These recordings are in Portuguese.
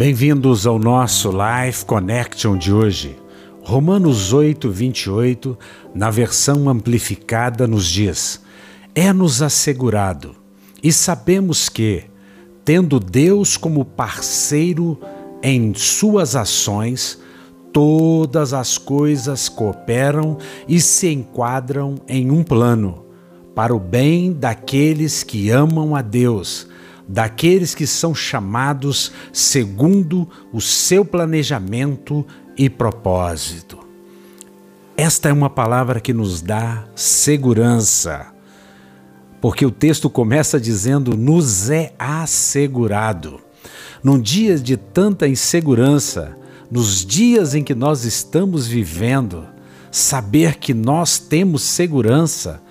Bem-vindos ao nosso Life Connection de hoje. Romanos 8, 28, na versão amplificada, nos diz: É-nos assegurado, e sabemos que, tendo Deus como parceiro em suas ações, todas as coisas cooperam e se enquadram em um plano, para o bem daqueles que amam a Deus daqueles que são chamados segundo o seu planejamento e propósito. Esta é uma palavra que nos dá segurança, porque o texto começa dizendo: nos é assegurado. Num dia de tanta insegurança, nos dias em que nós estamos vivendo, saber que nós temos segurança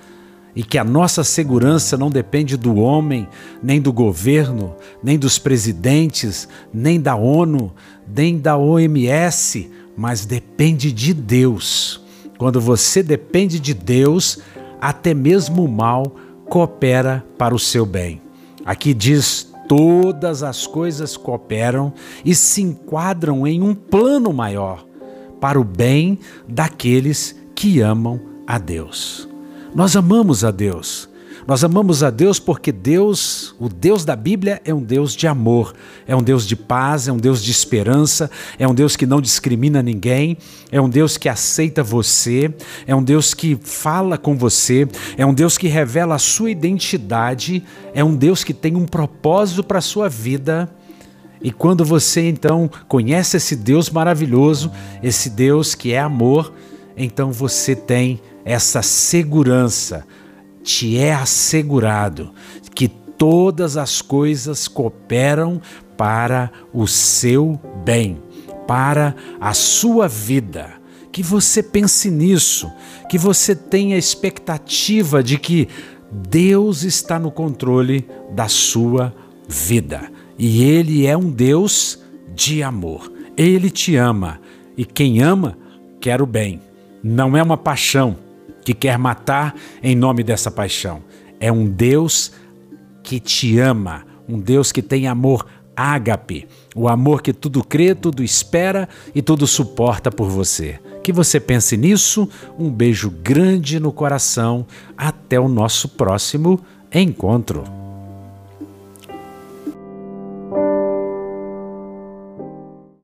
e que a nossa segurança não depende do homem, nem do governo, nem dos presidentes, nem da ONU, nem da OMS, mas depende de Deus. Quando você depende de Deus, até mesmo o mal coopera para o seu bem. Aqui diz: todas as coisas cooperam e se enquadram em um plano maior para o bem daqueles que amam a Deus. Nós amamos a Deus. Nós amamos a Deus porque Deus, o Deus da Bíblia, é um Deus de amor, é um Deus de paz, é um Deus de esperança, é um Deus que não discrimina ninguém, é um Deus que aceita você, é um Deus que fala com você, é um Deus que revela a sua identidade, é um Deus que tem um propósito para a sua vida. E quando você então conhece esse Deus maravilhoso, esse Deus que é amor, então você tem essa segurança, te é assegurado que todas as coisas cooperam para o seu bem, para a sua vida. Que você pense nisso, que você tenha expectativa de que Deus está no controle da sua vida. E Ele é um Deus de amor. Ele te ama. E quem ama, quer o bem. Não é uma paixão que quer matar em nome dessa paixão. É um Deus que te ama, um Deus que tem amor ágape, o amor que tudo crê, tudo espera e tudo suporta por você. Que você pense nisso. Um beijo grande no coração. Até o nosso próximo encontro.